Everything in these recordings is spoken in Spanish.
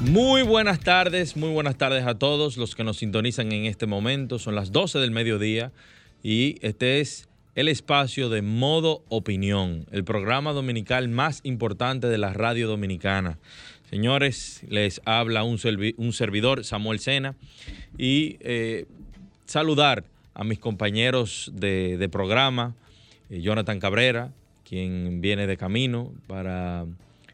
Muy buenas tardes, muy buenas tardes a todos los que nos sintonizan en este momento. Son las 12 del mediodía y este es el espacio de Modo Opinión, el programa dominical más importante de la radio dominicana. Señores, les habla un, servidor, Samuel Sena, y eh, saludar a mis compañeros de, programa, eh, Jonathan Cabrera, quien viene de camino para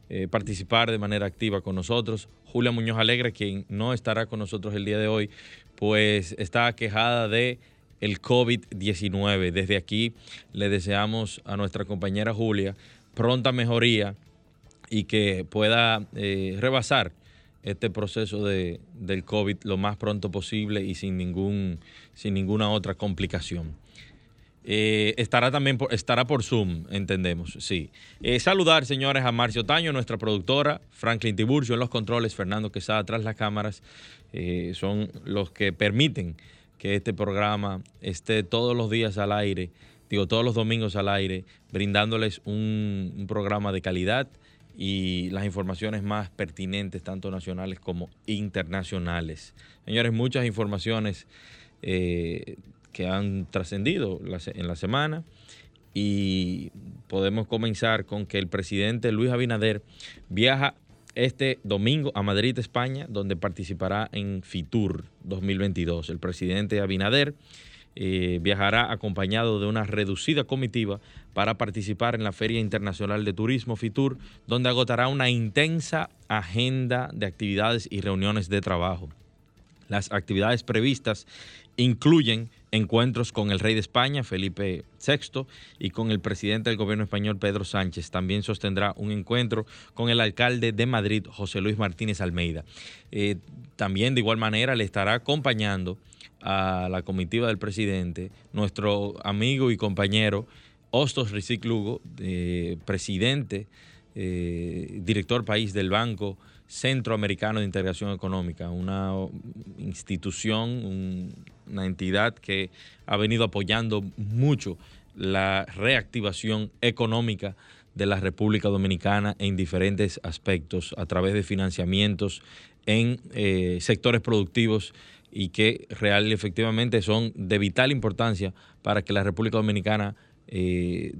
eh, participar de manera activa con nosotros, Julia Muñoz Alegre, quien no estará con nosotros el día de hoy, pues está quejada de el COVID-19. Desde aquí le deseamos a nuestra compañera Julia pronta mejoría y que pueda eh, rebasar este proceso de, del COVID lo más pronto posible y sin, ningún, sin ninguna otra complicación. Eh, estará también por, estará por Zoom, entendemos, sí. Eh, saludar, señores, a Marcio Taño, nuestra productora, Franklin Tiburcio en los controles, Fernando Quesada tras las cámaras, son los que permiten que este programa esté todos los días al aire, digo, todos los domingos al aire, brindándoles un programa de calidad y las informaciones más pertinentes, tanto nacionales como internacionales. Señores, muchas informaciones eh, que han trascendido en la semana y podemos comenzar con que el presidente Luis Abinader viaja este domingo a Madrid, España, donde participará en FITUR 2022. El presidente Abinader eh, viajará acompañado de una reducida comitiva para participar en la Feria Internacional de Turismo FITUR, donde agotará una intensa agenda de actividades y reuniones de trabajo. Las actividades previstas incluyen encuentros con el rey de España, Felipe VI, y con el presidente del gobierno español, Pedro Sánchez. También sostendrá un encuentro con el alcalde de Madrid, José Luis Martínez Almeida. Eh, también de igual manera le estará acompañando a la comitiva del presidente, nuestro amigo y compañero Hostos Rizik Lugo, presidente, eh, director país del Banco Centroamericano de Integración Económica, una institución, una entidad que ha venido apoyando mucho la reactivación económica de la República Dominicana en diferentes aspectos, a través de financiamientos en eh, sectores productivos y que real y efectivamente son de vital importancia para que la República Dominicana eh,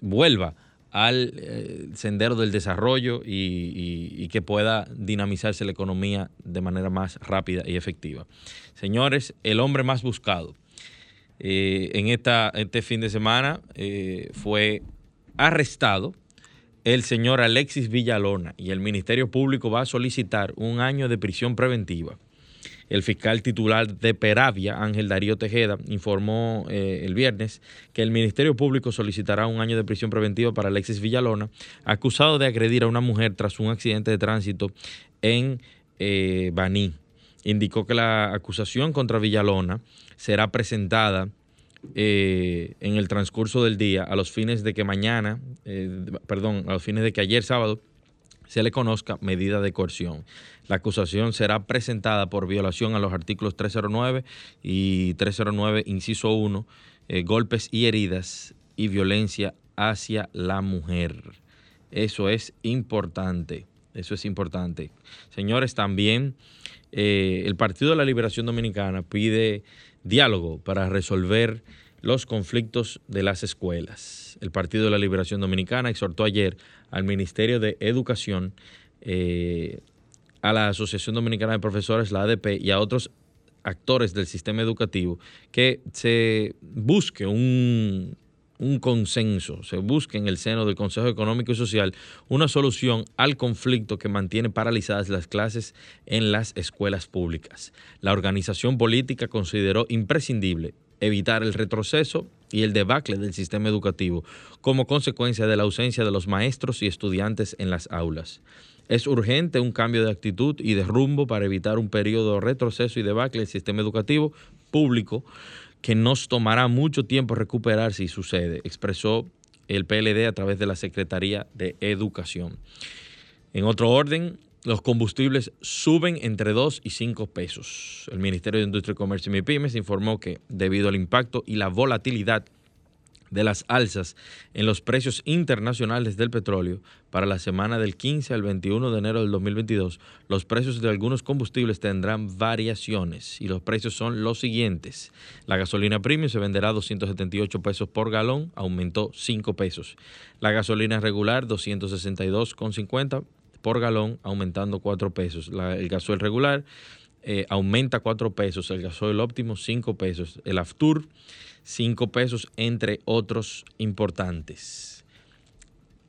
vuelva al eh, sendero del desarrollo y, que pueda dinamizarse la economía de manera más rápida y efectiva. Señores, el hombre más buscado eh, en este fin de semana fue arrestado el señor Alexis Villalona y el Ministerio Público va a solicitar un año de prisión preventiva el fiscal titular de Peravia, Ángel Darío Tejeda, informó eh, el viernes que el Ministerio Público solicitará un año de prisión preventiva para Alexis Villalona, acusado de agredir a una mujer tras un accidente de tránsito en eh, Baní. Indicó que la acusación contra Villalona será presentada eh, en el transcurso del día a los fines de que mañana, perdón, a los fines de que ayer sábado se le conozca medida de coerción. La acusación será presentada por violación a los artículos 309 y 309, inciso 1, eh, golpes y heridas y violencia hacia la mujer. Eso es importante, eso es importante. Señores, también eh, el Partido de la Liberación Dominicana pide diálogo para resolver los conflictos de las escuelas. El Partido de la Liberación Dominicana exhortó ayer al Ministerio de Educación, eh, a la Asociación Dominicana de Profesores, la ADP, y a otros actores del sistema educativo que se busque un, un consenso, se busque en el seno del Consejo Económico y Social una solución al conflicto que mantiene paralizadas las clases en las escuelas públicas. La organización política consideró imprescindible evitar el retroceso y el debacle del sistema educativo como consecuencia de la ausencia de los maestros y estudiantes en las aulas. Es urgente un cambio de actitud y de rumbo para evitar un periodo de retroceso y debacle del sistema educativo público que nos tomará mucho tiempo recuperar si sucede, expresó el PLD a través de la Secretaría de Educación. En otro orden, los combustibles suben entre 2 y 5 pesos. El Ministerio de Industria, Comercio y MIPIMES informó que debido al impacto y la volatilidad de las alzas en los precios internacionales del petróleo para la semana del 15 al 21 de enero del 2022, los precios de algunos combustibles tendrán variaciones y los precios son los siguientes. La gasolina premium se venderá a 278 pesos por galón, aumentó 5 pesos. La gasolina regular 262,50 por galón, aumentando 4 pesos. el gasoil regular eh, aumenta 4 pesos, el gasoil óptimo 5 pesos. El Aftur 5 pesos, entre otros importantes.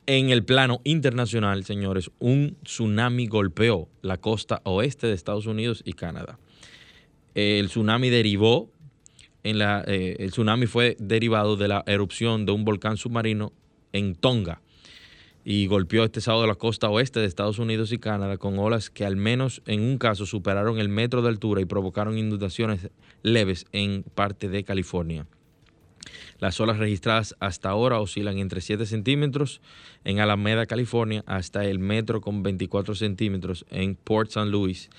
En el plano internacional, señores, un tsunami golpeó la costa oeste de Estados Unidos y Canadá. El tsunami derivó, en la, eh, el tsunami fue derivado de la erupción de un volcán submarino en Tonga y golpeó este sábado la costa oeste de Estados Unidos y Canadá con olas que al menos en un caso superaron el metro de altura y provocaron inundaciones leves en parte de California. Las olas registradas hasta ahora oscilan entre 7 centímetros en Alameda, California, hasta el metro con 24 centímetros en Port St. Louis,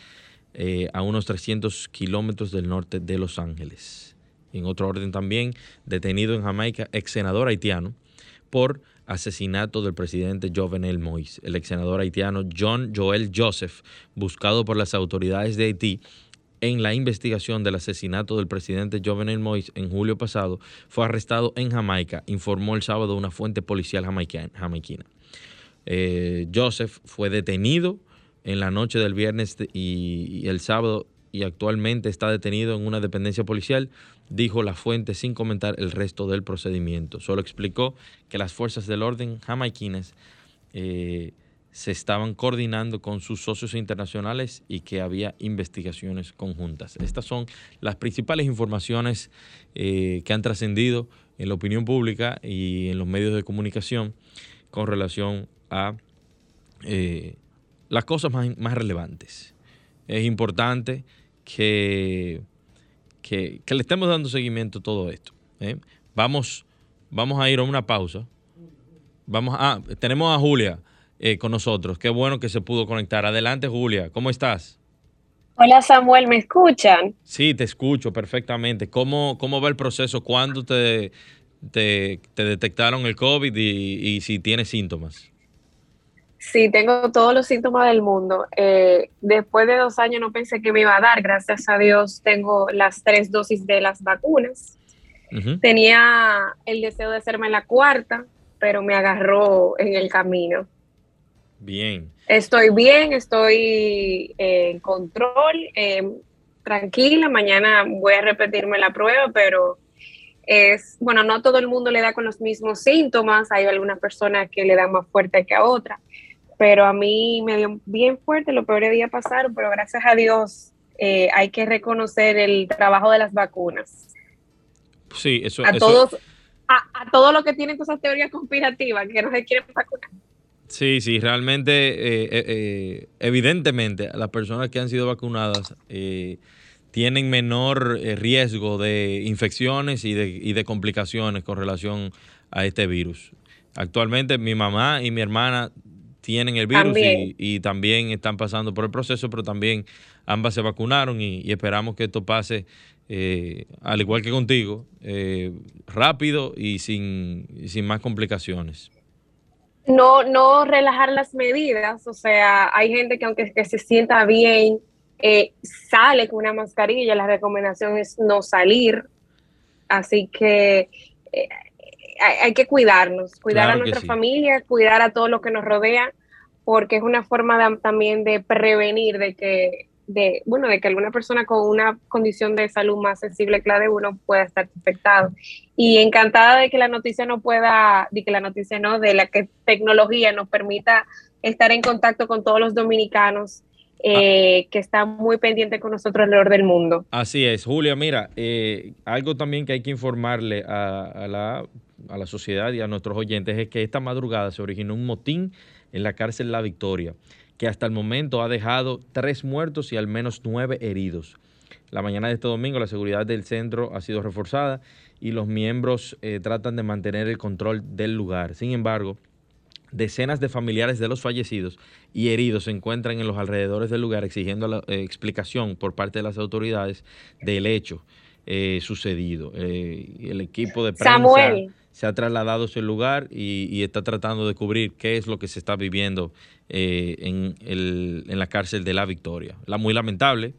eh, a unos 300 kilómetros del norte de Los Ángeles. En otro orden también, detenido en Jamaica, ex senador haitiano, por asesinato del presidente Jovenel Moïse. El ex senador haitiano John Joel Joseph, buscado por las autoridades de Haití, en la investigación del asesinato del presidente Jovenel Moïse en julio pasado, fue arrestado en Jamaica, informó el sábado una fuente policial jamaiquina. Eh, Joseph fue detenido en la noche del viernes y, el sábado y actualmente está detenido en una dependencia policial, dijo la fuente sin comentar el resto del procedimiento. Solo explicó que las fuerzas del orden jamaiquines eh, se estaban coordinando con sus socios internacionales y que había investigaciones conjuntas. Estas son las principales informaciones eh, que han trascendido en la opinión pública y en los medios de comunicación con relación a eh, las cosas más, relevantes. Es importante que, que, le estemos dando seguimiento a todo esto. ¿eh? Vamos, vamos a ir a una pausa. Vamos a, tenemos a Julia. Eh, con nosotros. Qué bueno que se pudo conectar. Adelante, Julia. ¿Cómo estás? Hola, Samuel. ¿Me escuchan? Sí, te escucho perfectamente. ¿Cómo, cómo va el proceso? ¿Cuándo te, te, detectaron el COVID y, si tienes síntomas? Sí, tengo todos los síntomas del mundo. Eh, después de dos años no pensé que me iba a dar. Gracias a Dios tengo las tres dosis de las vacunas. Tenía el deseo de hacerme la cuarta, pero me agarró en el camino. Bien. Estoy bien, estoy en control, eh, tranquila. Mañana voy a repetirme la prueba, pero es, bueno, no todo el mundo le da con los mismos síntomas. Hay algunas personas que le dan más fuerte que a otras, pero a mí me dio bien fuerte. Los peores días pasaron, pero gracias a Dios eh, hay que reconocer el trabajo de las vacunas. Sí, eso. A todos, a, a todos los que tienen cosas teorías conspirativas que no se quieren vacunar. Sí, sí, realmente, eh, eh, eh, evidentemente, las personas que han sido vacunadas tienen menor riesgo de infecciones y de, y de, complicaciones con relación a este virus. Actualmente mi mamá y mi hermana tienen el virus Y, también. están pasando por el proceso, pero también ambas se vacunaron y, esperamos que esto pase, al igual que contigo, rápido y sin, sin más complicaciones. No, no relajar las medidas, o sea, hay gente que aunque se sienta bien, eh, sale con una mascarilla, la recomendación es no salir, así que eh, hay, que cuidarnos, cuidar a nuestra familia, cuidar a todo lo que nos rodea, porque es una forma también de prevenir de que de, bueno, de que alguna persona con una condición de salud más sensible que la de uno pueda estar infectado. Y encantada de que la noticia no pueda, de que la noticia no, de la que tecnología nos permita estar en contacto con todos los dominicanos eh, que están muy pendientes con nosotros alrededor del mundo. Así es, Julia, mira, eh, algo también que hay que informarle a, la, a la sociedad y a nuestros oyentes es que esta madrugada se originó un motín en la cárcel La Victoria que hasta el momento ha dejado tres muertos y al menos nueve heridos. La mañana de este domingo la seguridad del centro ha sido reforzada y los miembros eh, tratan de mantener el control del lugar. Sin embargo, decenas de familiares de los fallecidos y heridos se encuentran en los alrededores del lugar exigiendo la eh, explicación por parte de las autoridades del hecho eh, sucedido. el equipo de prensa se ha trasladado a ese lugar y, está tratando de cubrir qué es lo que se está viviendo en, en, la cárcel de la Victoria. La muy lamentable.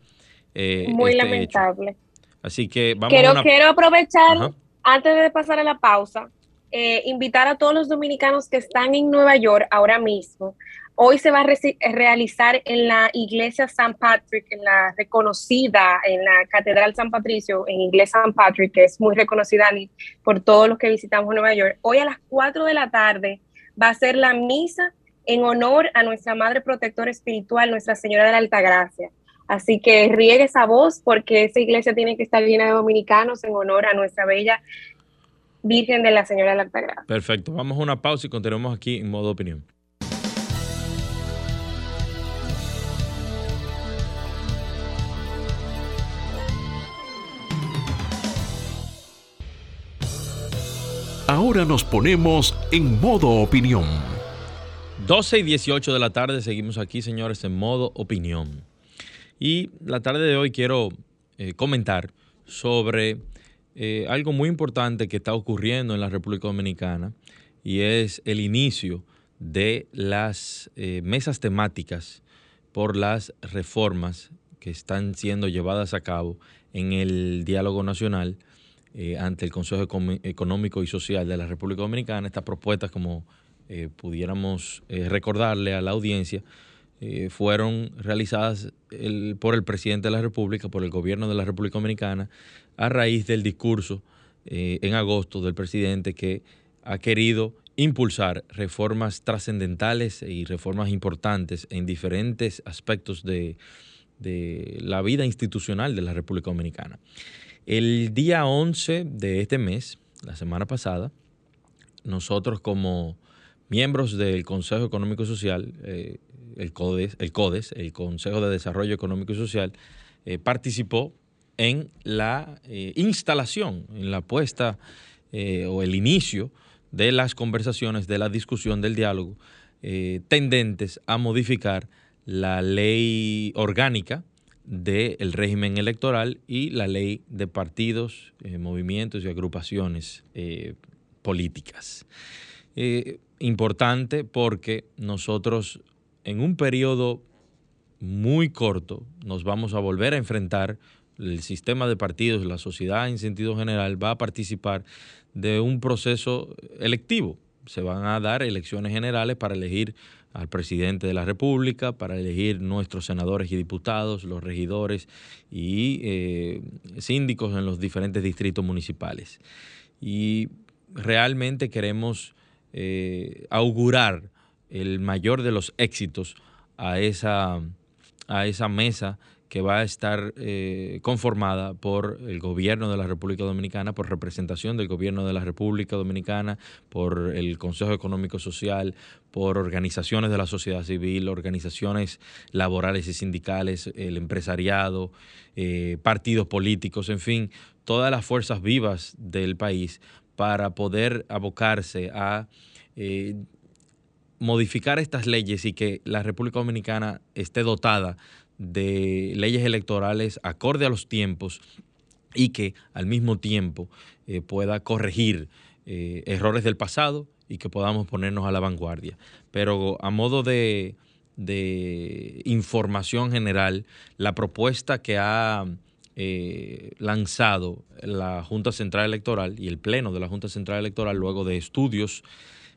muy este lamentable. Así que vamos quiero, a quiero aprovechar, antes de pasar a la pausa, eh, invitar a todos los dominicanos que están en Nueva York ahora mismo. Hoy se va a realizar en la iglesia San Patrick, en la reconocida, en la Catedral San Patricio, en iglesia San Patrick, que es muy reconocida por todos los que visitamos Nueva York. Hoy a las 4 de la tarde va a ser la misa en honor a nuestra Madre Protectora Espiritual, Nuestra Señora de la Altagracia. Así que riegue esa voz porque esa iglesia tiene que estar llena de dominicanos en honor a nuestra bella Virgen de la Señora de la Altagracia. Perfecto. Vamos a una pausa y continuamos aquí en modo opinión. Ahora nos ponemos en modo opinión. 12 y 18 de la tarde seguimos aquí, señores, en modo opinión. Y la tarde de hoy quiero eh, comentar sobre eh, algo muy importante que está ocurriendo en la República Dominicana y es el inicio de las eh, mesas temáticas por las reformas que están siendo llevadas a cabo en el diálogo nacional ante el Consejo Económico y Social de la República Dominicana. Estas propuestas, como pudiéramos recordarle a la audiencia, eh, fueron realizadas por el presidente de la República, por el gobierno de la República Dominicana, a raíz del discurso eh, en agosto del presidente que ha querido impulsar reformas trascendentales y reformas importantes en diferentes aspectos de, de la vida institucional de la República Dominicana. El día 11 de este mes, la semana pasada, nosotros como miembros del Consejo Económico y Social, eh, el, CODES, el Consejo de Desarrollo Económico y Social, eh, participó en la eh, instalación, en la puesta o el inicio de las conversaciones, de la discusión, del diálogo, tendentes a modificar la ley orgánica del régimen electoral y la ley de partidos, movimientos y agrupaciones políticas importante porque nosotros en un periodo muy corto nos vamos a volver a enfrentar el sistema de partidos, la sociedad en sentido general va a participar de un proceso electivo. Se van a dar elecciones generales para elegir al presidente de la República, para elegir nuestros senadores y diputados, los regidores y eh, síndicos en los diferentes distritos municipales. Y realmente queremos eh, augurar el mayor de los éxitos a esa, a esa mesa que va a estar eh, conformada por el gobierno de la República Dominicana, por representación del gobierno de la República Dominicana, por el Consejo Económico Social, por organizaciones de la sociedad civil, organizaciones laborales y sindicales, el empresariado, eh, partidos políticos, en fin, todas las fuerzas vivas del país para poder abocarse a eh, modificar estas leyes y que la República Dominicana esté dotada de leyes electorales acorde a los tiempos y que al mismo tiempo eh, pueda corregir eh, errores del pasado y que podamos ponernos a la vanguardia. Pero a modo de, de información general, la propuesta que ha eh, lanzado la Junta Central Electoral y el Pleno de la Junta Central Electoral luego de estudios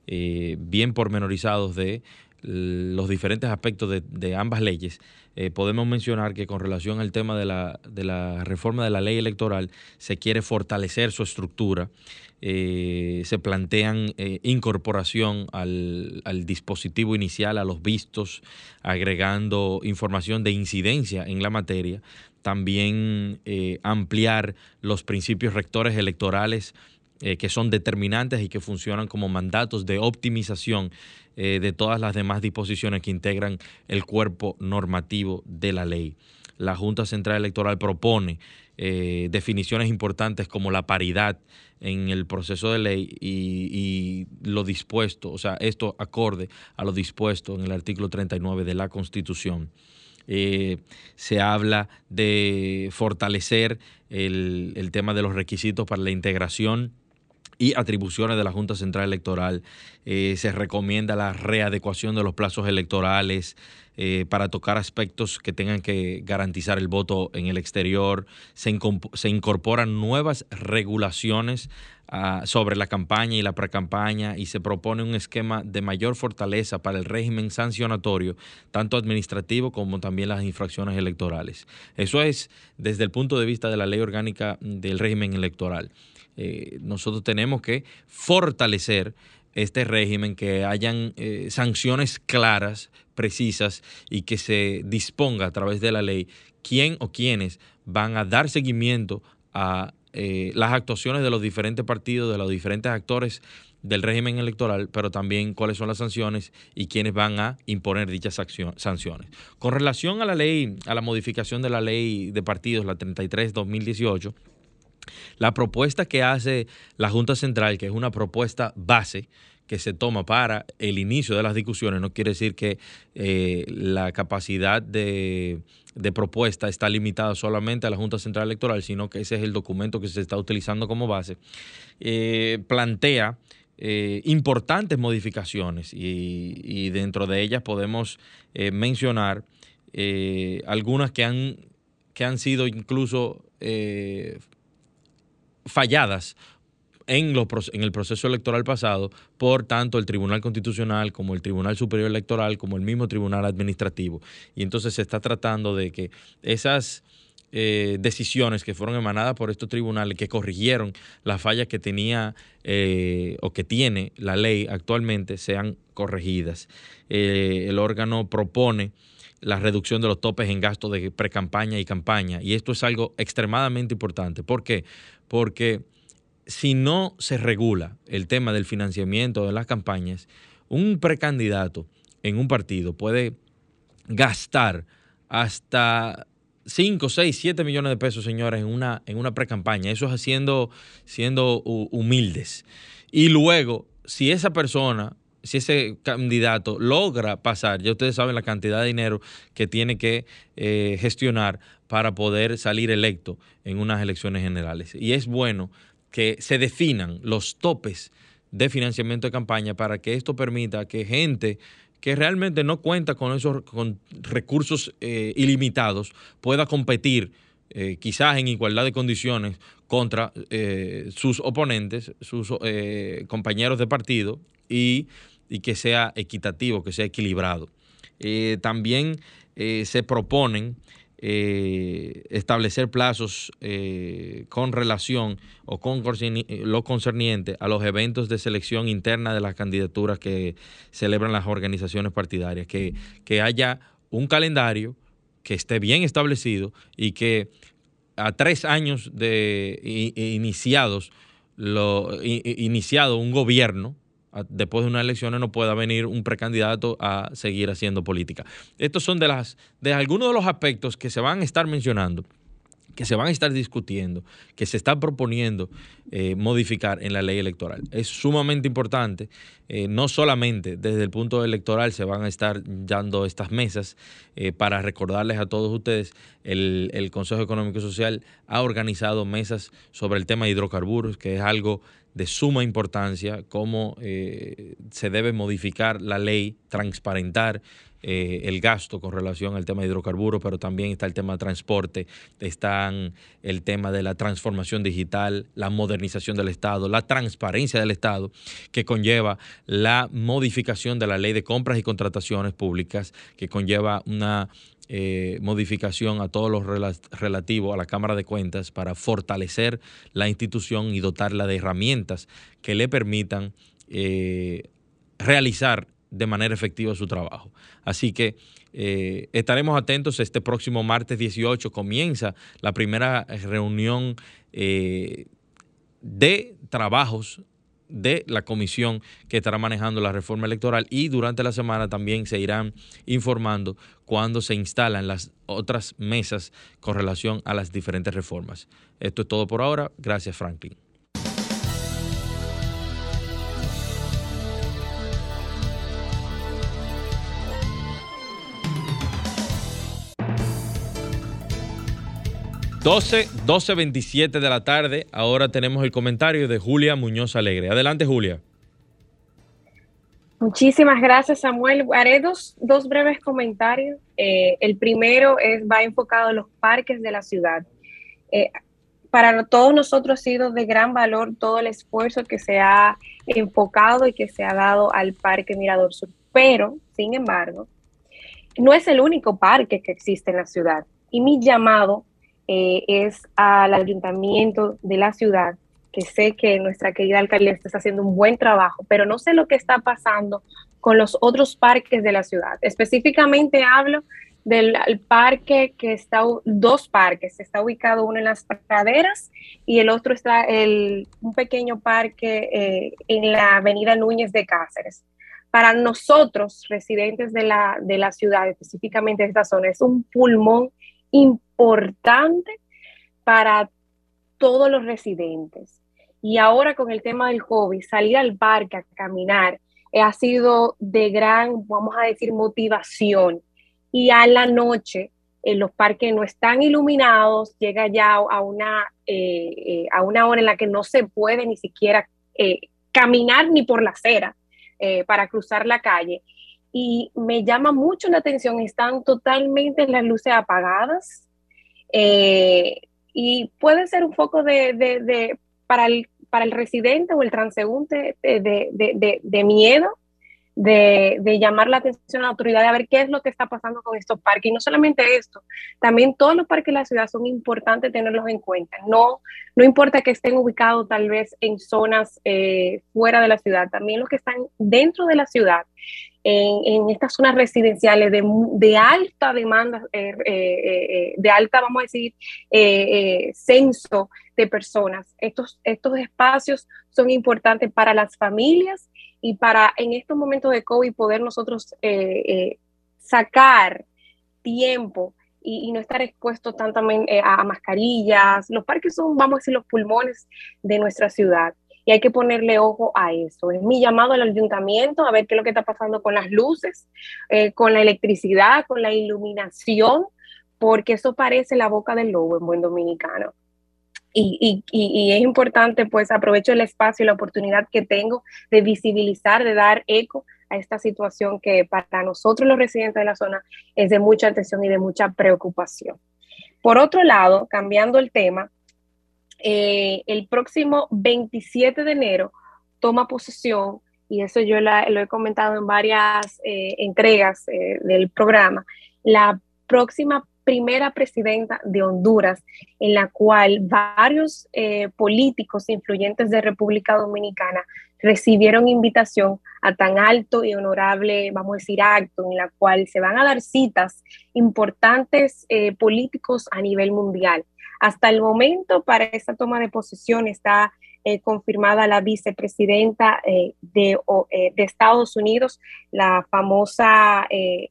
bien pormenorizados de los diferentes aspectos de, ambas leyes, eh, podemos mencionar que con relación al tema de la, de la, reforma de la ley electoral se quiere fortalecer su estructura, se plantean incorporación al, dispositivo inicial, a los vistos, agregando información de incidencia en la materia, también eh, ampliar los principios rectores electorales eh, que son determinantes y que funcionan como mandatos de optimización eh, de todas las demás disposiciones que integran el cuerpo normativo de la ley. La Junta Central Electoral propone eh, definiciones importantes como la paridad en el proceso de ley y, lo dispuesto, o sea, esto acorde a lo dispuesto en el artículo 39 de la Constitución. se habla de fortalecer el, el, tema de los requisitos para la integración y atribuciones de la Junta Central Electoral. Eh, se recomienda la readecuación de los plazos electorales eh, para tocar aspectos que tengan que garantizar el voto en el exterior. Se, se incorporan nuevas regulaciones ah, sobre la campaña y la precampaña y se propone un esquema de mayor fortaleza para el régimen sancionatorio, tanto administrativo como también las infracciones electorales. Eso es desde el punto de vista de la ley orgánica del régimen electoral. Eh, nosotros tenemos que fortalecer este régimen, que hayan eh, sanciones claras, precisas y que se disponga a través de la ley quién o quiénes van a dar seguimiento a eh, las actuaciones de los diferentes partidos, de los diferentes actores del régimen electoral, pero también cuáles son las sanciones y quiénes van a imponer dichas sanciones. Con relación a la ley, a la modificación de la ley de partidos, la 33-2018, la propuesta que hace la Junta Central, que es una propuesta base que se toma para el inicio de las discusiones, no quiere decir que eh, la capacidad de, propuesta está limitada solamente a la Junta Central Electoral, sino que ese es el documento que se está utilizando como base, eh, plantea eh, importantes modificaciones y, dentro de ellas podemos mencionar algunas que han, que han sido incluso falladas en, en, el proceso electoral pasado por tanto el Tribunal Constitucional como el Tribunal Superior Electoral como el mismo Tribunal Administrativo. Y entonces se está tratando de que esas eh, decisiones que fueron emanadas por estos tribunales que corrigieron las fallas que tenía eh, o que tiene la ley actualmente sean corregidas. Eh, el órgano propone la reducción de los topes en gasto de pre-campaña y campaña. Y esto es algo extremadamente importante. ¿Por qué? Porque si no se regula el tema del financiamiento de las campañas, un precandidato en un partido puede gastar hasta 5, 6, 7 millones de pesos, señores, en una, en una pre-campaña. Eso es siendo, siendo humildes. Y luego, si esa persona si ese candidato logra pasar, ya ustedes saben la cantidad de dinero que tiene que eh, gestionar para poder salir electo en unas elecciones generales. Y es bueno que se definan los topes de financiamiento de campaña para que esto permita que gente que realmente no cuenta con esos con recursos eh, ilimitados pueda competir eh, quizás en igualdad de condiciones contra sus oponentes, sus compañeros de partido y y que sea equitativo, que sea equilibrado. Eh, también eh, se proponen eh, establecer plazos con relación o con lo concerniente a los eventos de selección interna de las candidaturas que celebran las organizaciones partidarias, que, que haya un calendario que esté bien establecido y que a tres años de iniciados lo, iniciado un gobierno después de unas elecciones no pueda venir un precandidato a seguir haciendo política. Estos son de, las, de algunos de los aspectos que se van a estar mencionando que se van a estar discutiendo, que se está proponiendo eh, modificar en la ley electoral. Es sumamente importante, eh, no solamente desde el punto electoral se van a estar dando estas mesas eh, para recordarles a todos ustedes, el, el Consejo Económico y Social ha organizado mesas sobre el tema de hidrocarburos, que es algo de suma importancia, cómo eh, se debe modificar la ley, transparentar eh, el gasto con relación al tema de hidrocarburos, pero también está el tema de transporte, están el tema de la transformación digital, la modernización del Estado, la transparencia del Estado, que conlleva la modificación de la ley de compras y contrataciones públicas, que conlleva una eh, modificación a todos los relativos a la Cámara de Cuentas para fortalecer la institución y dotarla de herramientas que le permitan eh, realizar de manera efectiva su trabajo. Así que eh, estaremos atentos. Este próximo martes 18 comienza la primera reunión de trabajos de la comisión que estará manejando la reforma electoral y durante la semana también se irán informando cuando se instalan las otras mesas con relación a las diferentes reformas. Esto es todo por ahora. Gracias, Franklin. 12, 12.27 de la tarde. Ahora tenemos el comentario de Julia Muñoz Alegre. Adelante, Julia. Muchísimas gracias, Samuel. Haré dos, breves comentarios. Eh, el primero es, va enfocado en los parques de la ciudad. Eh, para todos nosotros ha sido de gran valor todo el esfuerzo que se ha enfocado y que se ha dado al Parque Mirador Sur. Pero, sin embargo, no es el único parque que existe en la ciudad. Y mi llamado eh, es al ayuntamiento de la ciudad, que sé que nuestra querida alcaldesa está haciendo un buen trabajo, pero no sé lo que está pasando con los otros parques de la ciudad. Específicamente hablo del parque que está, dos parques, está ubicado uno en las praderas y el otro está el, un pequeño parque eh, en la avenida Núñez de Cáceres. Para nosotros, residentes de la, de la ciudad, específicamente de esta zona, es un pulmón importante para todos los residentes. Y ahora con el tema del hobby, salir al parque a caminar eh, ha sido de gran, vamos a decir, motivación. Y a la noche, en los parques no están iluminados, llega ya a una, eh, eh, a una hora en la que no se puede ni siquiera caminar ni por la acera para cruzar la calle y me llama mucho la atención, están totalmente las luces apagadas eh, y puede ser un foco de, para, el, para el residente o el transeúnte de, miedo de, llamar la atención a la autoridad, de ver qué es lo que está pasando con estos parques. Y no solamente esto, también todos los parques de la ciudad son importantes tenerlos en cuenta. No, no importa que estén ubicados tal vez en zonas eh, fuera de la ciudad, también los que están dentro de la ciudad en, estas zonas residenciales de, alta demanda, eh, eh, eh, de alta, vamos a decir, censo de personas. Estos, estos espacios son importantes para las familias y para en estos momentos de COVID poder nosotros sacar tiempo y, no estar expuestos tanto a mascarillas. Los parques son, vamos a decir, los pulmones de nuestra ciudad y hay que ponerle ojo a eso. Es mi llamado al ayuntamiento a ver qué es lo que está pasando con las luces, eh, con la electricidad, con la iluminación, porque eso parece la boca del lobo en buen dominicano. Y, y, y, es importante, pues aprovecho el espacio y la oportunidad que tengo de visibilizar, de dar eco a esta situación que para nosotros los residentes de la zona es de mucha atención y de mucha preocupación. Por otro lado, cambiando el tema, eh, el próximo 27 de enero toma posesión, y eso yo lo he comentado en varias eh, entregas eh, del programa, la próxima primera presidenta de Honduras, en la cual varios políticos influyentes de República Dominicana recibieron invitación a tan alto y honorable, vamos a decir, acto en la cual se van a dar citas importantes políticos a nivel mundial. Hasta el momento, para esta toma de posesión está eh, confirmada la vicepresidenta eh, de, eh, de, Estados Unidos, la famosa, y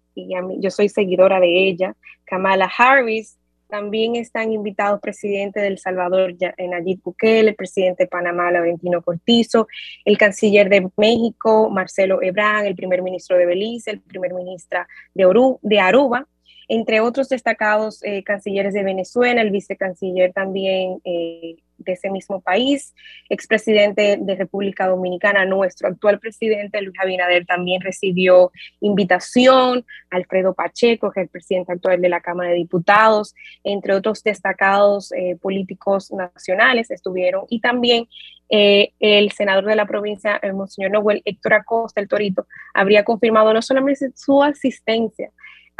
yo soy seguidora de ella, Kamala Harris. También están invitados presidente del Salvador, Nayib Bukele, el presidente de Panamá, Laurentino Cortizo, el canciller de México, Marcelo Ebrard, el primer ministro de Belice, el primer ministro de, de Aruba, entre otros destacados eh, cancilleres de Venezuela, el vicecanciller también eh, de ese mismo país, expresidente de República Dominicana, nuestro actual presidente Luis Abinader también recibió invitación, Alfredo Pacheco, que es el presidente actual de la Cámara de Diputados, entre otros destacados eh, políticos nacionales estuvieron, y también el senador de la provincia, el Monseñor Noel Héctor Acosta, el Torito, habría confirmado no solamente su asistencia,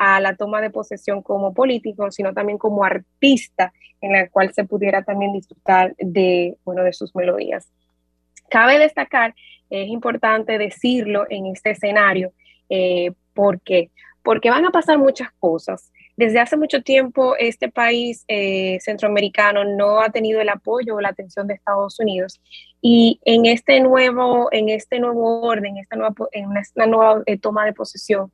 a la toma de posesión como político, sino también como artista, en la cual se pudiera también disfrutar de, bueno, de sus melodías. Cabe destacar, es importante decirlo en este escenario, eh, porque porque van a pasar muchas cosas. Desde hace mucho tiempo este país eh, centroamericano no ha tenido el apoyo o la atención de Estados Unidos y en este nuevo, en este nuevo orden, esta nueva, en esta nueva eh, toma de posesión,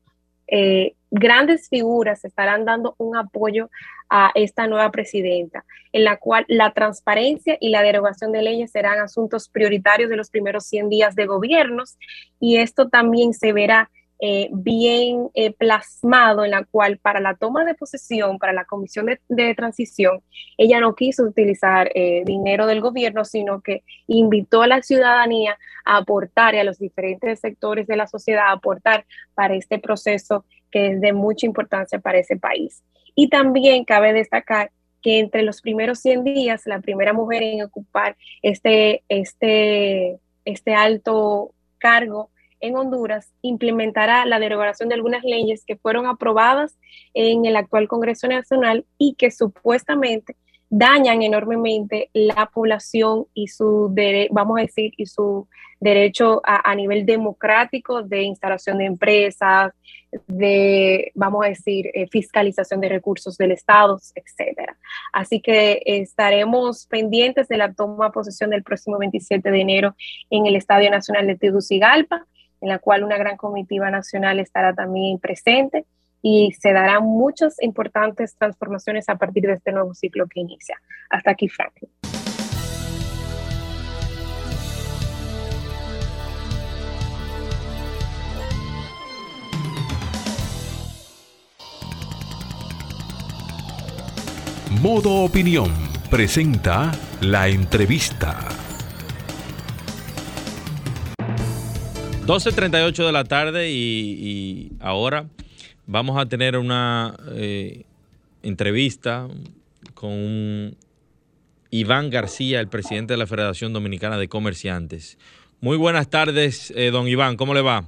eh, grandes figuras estarán dando un apoyo a esta nueva presidenta, en la cual la transparencia y la derogación de leyes serán asuntos prioritarios de los primeros 100 días de gobiernos y esto también se verá eh, bien eh, plasmado en la cual para la toma de posesión, para la comisión de, transición, ella no quiso utilizar eh, dinero del gobierno, sino que invitó a la ciudadanía a aportar y a los diferentes sectores de la sociedad a aportar para este proceso que es de mucha importancia para ese país. Y también cabe destacar que entre los primeros 100 días, la primera mujer en ocupar este, este, este alto cargo en Honduras implementará la derogación de algunas leyes que fueron aprobadas en el actual Congreso Nacional y que supuestamente dañan enormemente la población y su vamos a decir y su derecho a, nivel democrático de instalación de empresas, de vamos a decir eh, fiscalización de recursos del Estado, etcétera. Así que estaremos pendientes de la toma de posesión del próximo 27 de enero en el Estadio Nacional de Tegucigalpa en la cual una gran comitiva nacional estará también presente y se darán muchas importantes transformaciones a partir de este nuevo ciclo que inicia. Hasta aquí, Franklin. Modo Opinión presenta la entrevista. 12.38 de la tarde y, ahora vamos a tener una eh, entrevista con Iván García, el presidente de la Federación Dominicana de Comerciantes. Muy buenas tardes, eh, don Iván, ¿cómo le va?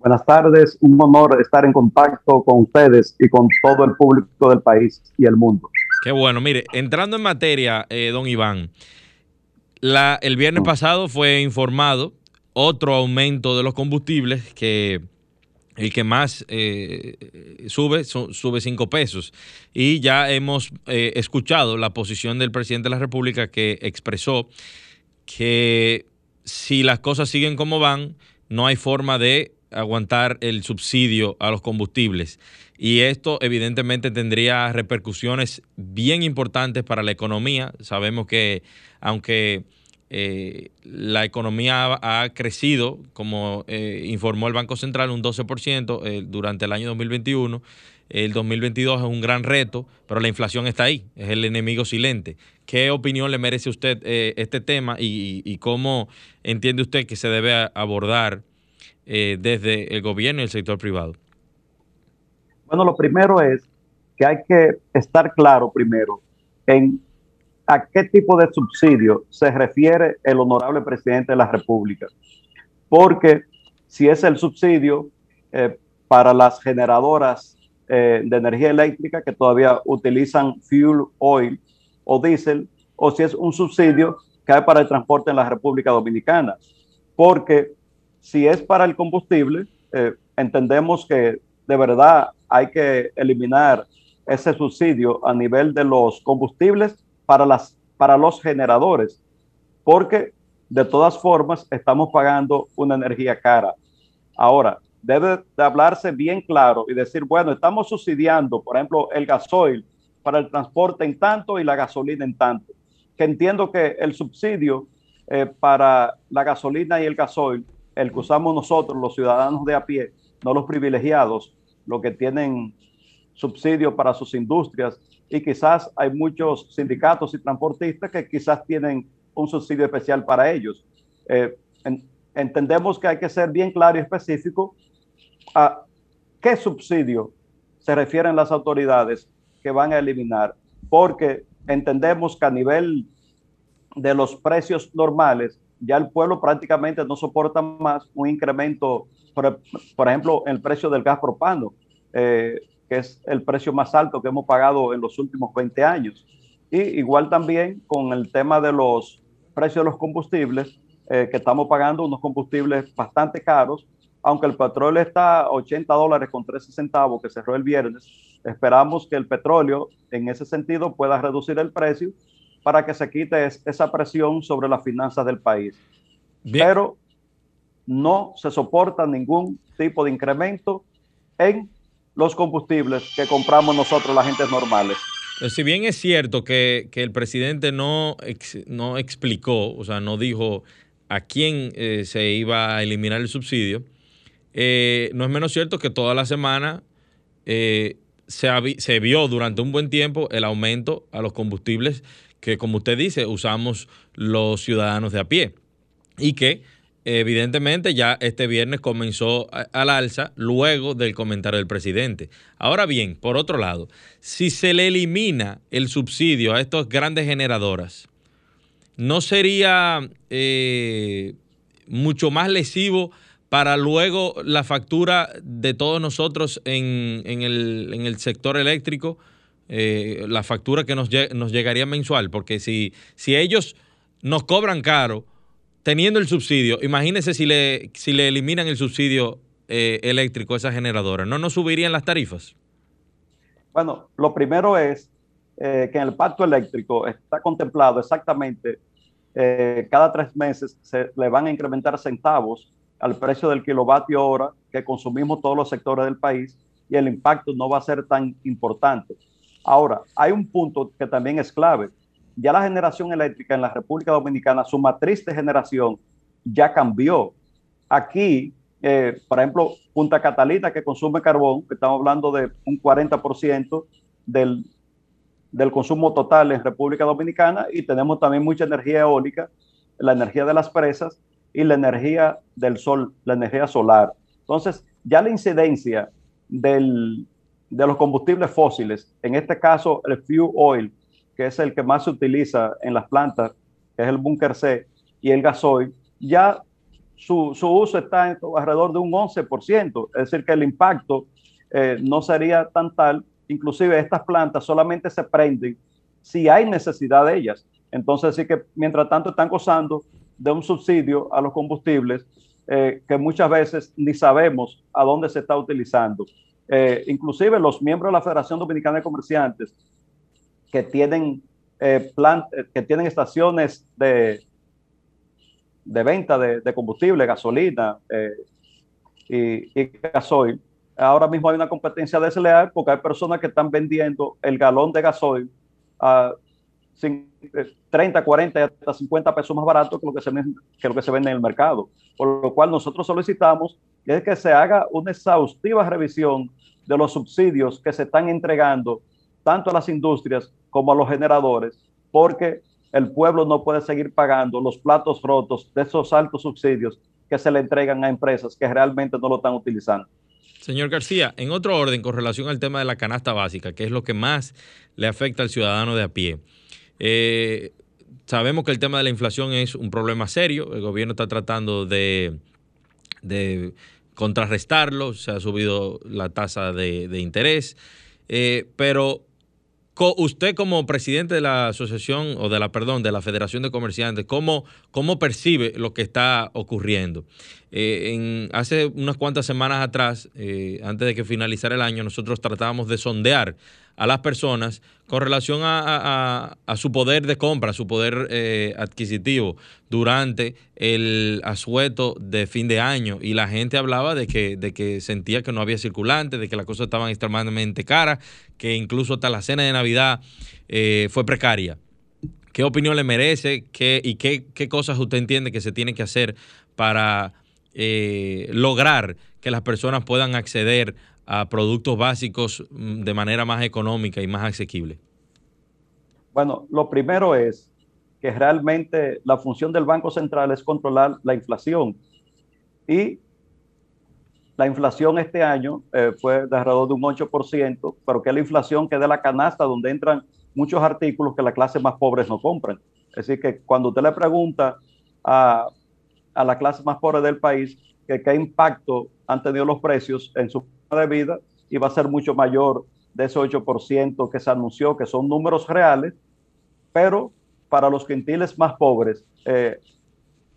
Buenas tardes, un honor estar en contacto con ustedes y con todo el público del país y el mundo. Qué bueno, mire, entrando en materia, eh, don Iván, la, el viernes pasado fue informado otro aumento de los combustibles que el que más eh, sube sube 5 pesos. Y ya hemos eh, escuchado la posición del presidente de la República que expresó que si las cosas siguen como van, no hay forma de aguantar el subsidio a los combustibles. Y esto evidentemente tendría repercusiones bien importantes para la economía. Sabemos que aunque eh, la economía ha, crecido, como eh, informó el Banco Central, un 12% eh, durante el año 2021. El 2022 es un gran reto, pero la inflación está ahí, es el enemigo silente. ¿Qué opinión le merece a usted este tema y, cómo entiende usted que se debe abordar desde el gobierno y el sector privado? Bueno, lo primero es que hay que estar claro primero en a qué tipo de subsidio se refiere el honorable presidente de la República. Porque si es el subsidio eh, para las generadoras eh, de energía eléctrica que todavía utilizan fuel oil o diésel, o si es un subsidio que hay para el transporte en la República Dominicana. Porque si es para el combustible, eh, entendemos que de verdad hay que eliminar ese subsidio a nivel de los combustibles para, las, para los generadores, porque de todas formas estamos pagando una energía cara. Ahora, debe de hablarse bien claro y decir, bueno, estamos subsidiando, por ejemplo, el gasoil para el transporte en tanto y la gasolina en tanto. Que entiendo que el subsidio eh, para la gasolina y el gasoil, el que usamos nosotros, los ciudadanos de a pie, no los privilegiados, los que tienen subsidio para sus industrias y quizás hay muchos sindicatos y transportistas que quizás tienen un subsidio especial para ellos. Eh, entendemos que hay que ser bien claro y específico a qué subsidio se refieren las autoridades que van a eliminar, porque entendemos que a nivel de los precios normales, ya el pueblo prácticamente no soporta más un incremento, por, por ejemplo, en el precio del gas propano. Eh, que es el precio más alto que hemos pagado en los últimos 20 años. Y igual también con el tema de los precios de los combustibles, eh, que estamos pagando unos combustibles bastante caros aunque el petróleo está a 80 dólares con 13 centavos que cerró el viernes, esperamos que el petróleo en ese sentido pueda reducir el precio para que se quite esa presión sobre las finanzas del país. Pero no se soporta ningún tipo de incremento en los combustibles que compramos nosotros, las gentes normales. Pues si bien es cierto que, el presidente no, no explicó, o sea, no dijo a quién eh, se iba a eliminar el subsidio, eh, no es menos cierto que toda la semana eh, se, se, vio durante un buen tiempo el aumento a los combustibles que, como usted dice, usamos los ciudadanos de a pie. Y que evidentemente ya este viernes comenzó al alza luego del comentario del presidente. Ahora bien, por otro lado, si se le elimina el subsidio a estas grandes generadoras, ¿no sería eh, mucho más lesivo para luego la factura de todos nosotros en, el, sector eléctrico? Eh, la factura que nos, nos, llegaría mensual, porque si, si ellos nos cobran caro, teniendo el subsidio, imagínese si le, si le eliminan el subsidio eh, eléctrico a esa generadora, ¿no nos subirían las tarifas? Bueno, lo primero es eh, que en el pacto eléctrico está contemplado exactamente eh, cada tres meses se le van a incrementar centavos al precio del kilovatio hora que consumimos todos los sectores del país y el impacto no va a ser tan importante. Ahora, hay un punto que también es clave ya la generación eléctrica en la República Dominicana, su matriz de generación ya cambió. Aquí, eh, por ejemplo, Punta Catalina, que consume carbón, que estamos hablando de un 40% del, del consumo total en República Dominicana, y tenemos también mucha energía eólica, la energía de las presas y la energía del sol, la energía solar. Entonces, ya la incidencia del, de los combustibles fósiles, en este caso el fuel oil, que es el que más se utiliza en las plantas, que es el búnker C, y el gasoil, ya su, uso está en, alrededor de un 11%, es decir, que el impacto eh, no sería tan tal, inclusive estas plantas solamente se prenden si hay necesidad de ellas. Entonces sí que mientras tanto están gozando de un subsidio a los combustibles eh, que muchas veces ni sabemos a dónde se está utilizando. Eh, inclusive los miembros de la Federación Dominicana de Comerciantes que tienen, eh, eh, que tienen estaciones de, de venta de, combustible, gasolina eh, y, y, gasoil. Ahora mismo hay una competencia desleal porque hay personas que están vendiendo el galón de gasoil a 30, 40 y hasta 50 pesos más barato que lo que, se, que lo que se vende en el mercado. Por lo cual nosotros solicitamos es que se haga una exhaustiva revisión de los subsidios que se están entregando tanto a las industrias como a los generadores, porque el pueblo no puede seguir pagando los platos rotos de esos altos subsidios que se le entregan a empresas que realmente no lo están utilizando. Señor García, en otro orden, con relación al tema de la canasta básica, que es lo que más le afecta al ciudadano de a pie. Eh, sabemos que el tema de la inflación es un problema serio. El gobierno está tratando de, contrarrestarlo. Se ha subido la tasa de, interés. Eh, pero usted como presidente de la asociación o de la, perdón, de la Federación de Comerciantes, ¿cómo, cómo percibe lo que está ocurriendo? Eh, en, hace unas cuantas semanas atrás, eh, antes de que finalizara el año, nosotros tratábamos de sondear a las personas con relación a, su poder de compra, su poder eh, adquisitivo durante el asueto de fin de año. Y la gente hablaba de que, de que sentía que no había circulante, de que las cosas estaban extremadamente caras, que incluso hasta la cena de Navidad eh, fue precaria. ¿Qué opinión le merece ¿Qué, y qué, qué, cosas usted entiende que se tienen que hacer para eh, lograr que las personas puedan acceder a productos básicos mm, de manera más económica y más asequible? Bueno, lo primero es que realmente la función del Banco Central es controlar la inflación. Y la inflación este año eh, fue de alrededor de un 8%, pero que es la inflación que de la canasta donde entran muchos artículos que la clase más pobres no compran. Es decir, que cuando usted le pregunta a, a la clase más pobre del país que qué impacto han tenido los precios en su de vida y va a ser mucho mayor de ese 8% que se anunció, que son números reales, pero para los quintiles más pobres, eh,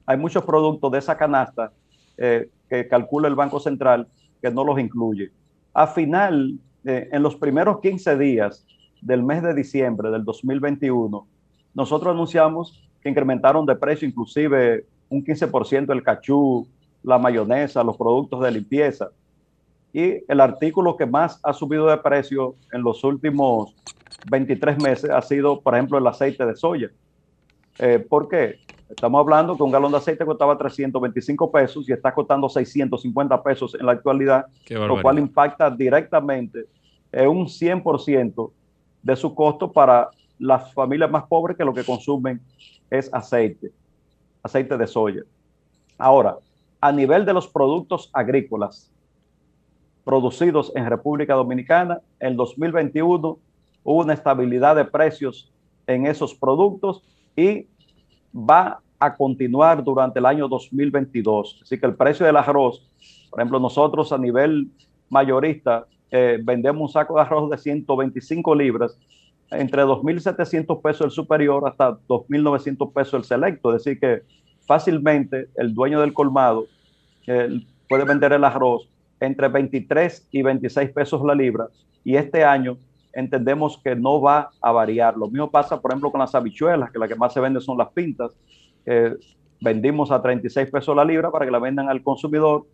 hay muchos productos de esa canasta eh, que calcula el Banco Central que no los incluye. A final, eh, en los primeros 15 días del mes de diciembre del 2021, nosotros anunciamos que incrementaron de precio inclusive un 15% el cachú, la mayonesa, los productos de limpieza. Y el artículo que más ha subido de precio en los últimos 23 meses ha sido, por ejemplo, el aceite de soya. Eh, ¿Por qué? Estamos hablando que un galón de aceite costaba 325 pesos y está costando 650 pesos en la actualidad, lo cual impacta directamente en un 100% de su costo para las familias más pobres que lo que consumen es aceite, aceite de soya. Ahora, a nivel de los productos agrícolas producidos en República Dominicana, en 2021 hubo una estabilidad de precios en esos productos y va a continuar durante el año 2022. Así que el precio del arroz, por ejemplo, nosotros a nivel mayorista eh, vendemos un saco de arroz de 125 libras entre 2.700 pesos el superior hasta 2.900 pesos el selecto. Es decir, que fácilmente el dueño del colmado puede vender el arroz entre 23 y 26 pesos la libra y este año entendemos que no va a variar. Lo mismo pasa, por ejemplo, con las habichuelas, que la que más se vende son las pintas. vendimos a 36 pesos la libra para que la vendan al consumidor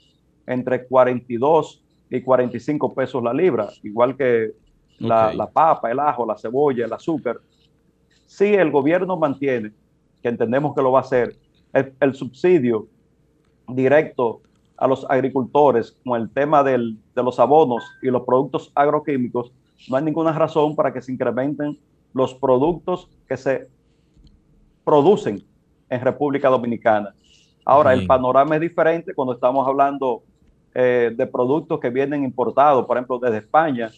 entre 42 y 45 pesos la libra, igual que la, la, papa, el ajo, la cebolla, el azúcar. Si el gobierno mantiene, que entendemos que lo va a hacer, el, subsidio directo a los agricultores con el tema del, de los abonos y los productos agroquímicos, no hay ninguna razón para que se incrementen los productos que se producen en República Dominicana. Ahora, el panorama es diferente cuando estamos hablando eh, de productos que vienen importados, por ejemplo, desde España,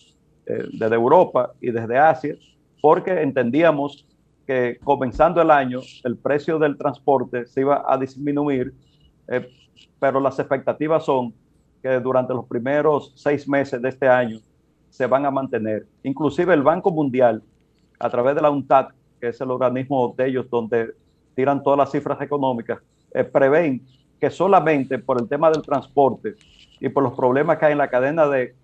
eh, desde Europa y desde Asia, porque entendíamos que comenzando el año el precio del transporte se iba a disminuir, eh, pero las expectativas son que durante los primeros seis meses de este año se van a mantener. Inclusive el Banco Mundial, a través de la UNTAD, que es el organismo de ellos donde tiran todas las cifras económicas, eh, prevén que solamente por el tema del transporte y por los problemas que hay en la cadena de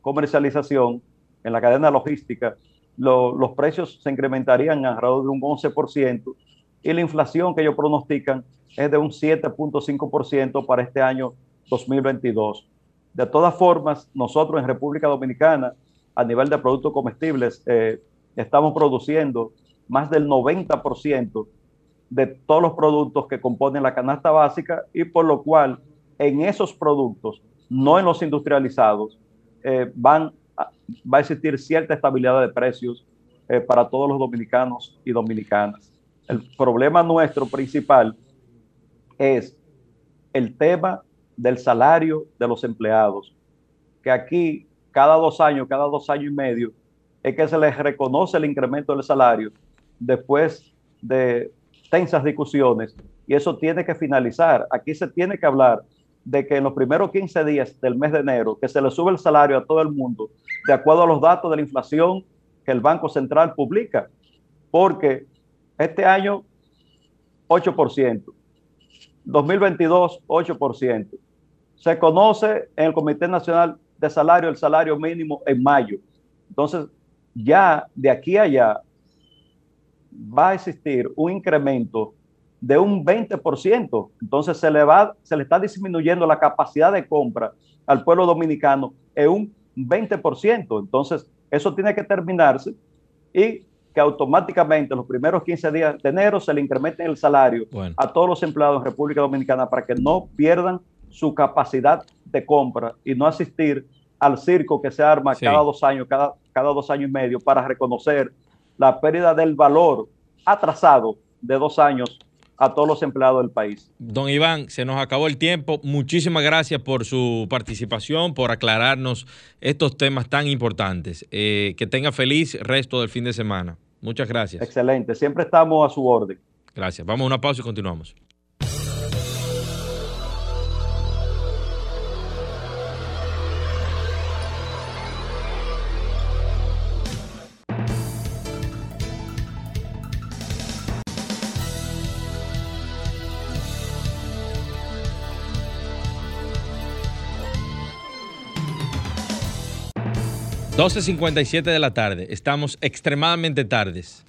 comercialización, en la cadena logística, los precios se incrementarían alrededor de un 11% y la inflación que ellos pronostican es de un 7.5% para este año 2022. De todas formas, nosotros en República Dominicana, a nivel de productos comestibles, eh, estamos produciendo más del 90% de todos los productos que componen la canasta básica y por lo cual en esos productos, no en los industrializados, eh, van va a existir cierta estabilidad de precios eh, para todos los dominicanos y dominicanas. El problema nuestro principal es el tema del salario de los empleados, que aquí cada dos años, cada dos años y medio, es que se les reconoce el incremento del salario después de tensas discusiones y eso tiene que finalizar. Aquí se tiene que hablar de que en los primeros 15 días del mes de enero, que se le sube el salario a todo el mundo, de acuerdo a los datos de la inflación que el Banco Central publica, porque este año 8%, 2022 8%. Se conoce en el Comité Nacional de Salario el salario mínimo en mayo. Entonces, ya de aquí a allá va a existir un incremento de un 20%. Entonces se le, va, se le está disminuyendo la capacidad de compra al pueblo dominicano en un 20%. Entonces eso tiene que terminarse y que automáticamente los primeros 15 días de enero se le incremente el salario a todos los empleados en República Dominicana para que no pierdan su capacidad de compra y no asistir al circo que se arma cada dos años, cada, cada dos años y medio para reconocer la pérdida del valor atrasado de dos años a todos los empleados del país. Don Iván, se nos acabó el tiempo. Muchísimas gracias por su participación, por aclararnos estos temas tan importantes. Eh, que tenga feliz resto del fin de semana. Muchas gracias. Excelente, siempre estamos a su orden. Gracias. Vamos a una pausa y continuamos. 12.57 de la tarde. Estamos extremadamente tardes.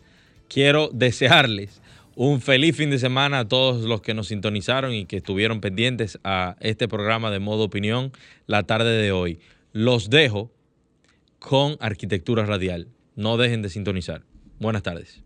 Quiero desearles un feliz fin de semana a todos los que nos sintonizaron y que estuvieron pendientes a este programa de modo opinión la tarde de hoy. Los dejo con Arquitectura Radial. No dejen de sintonizar. Buenas tardes.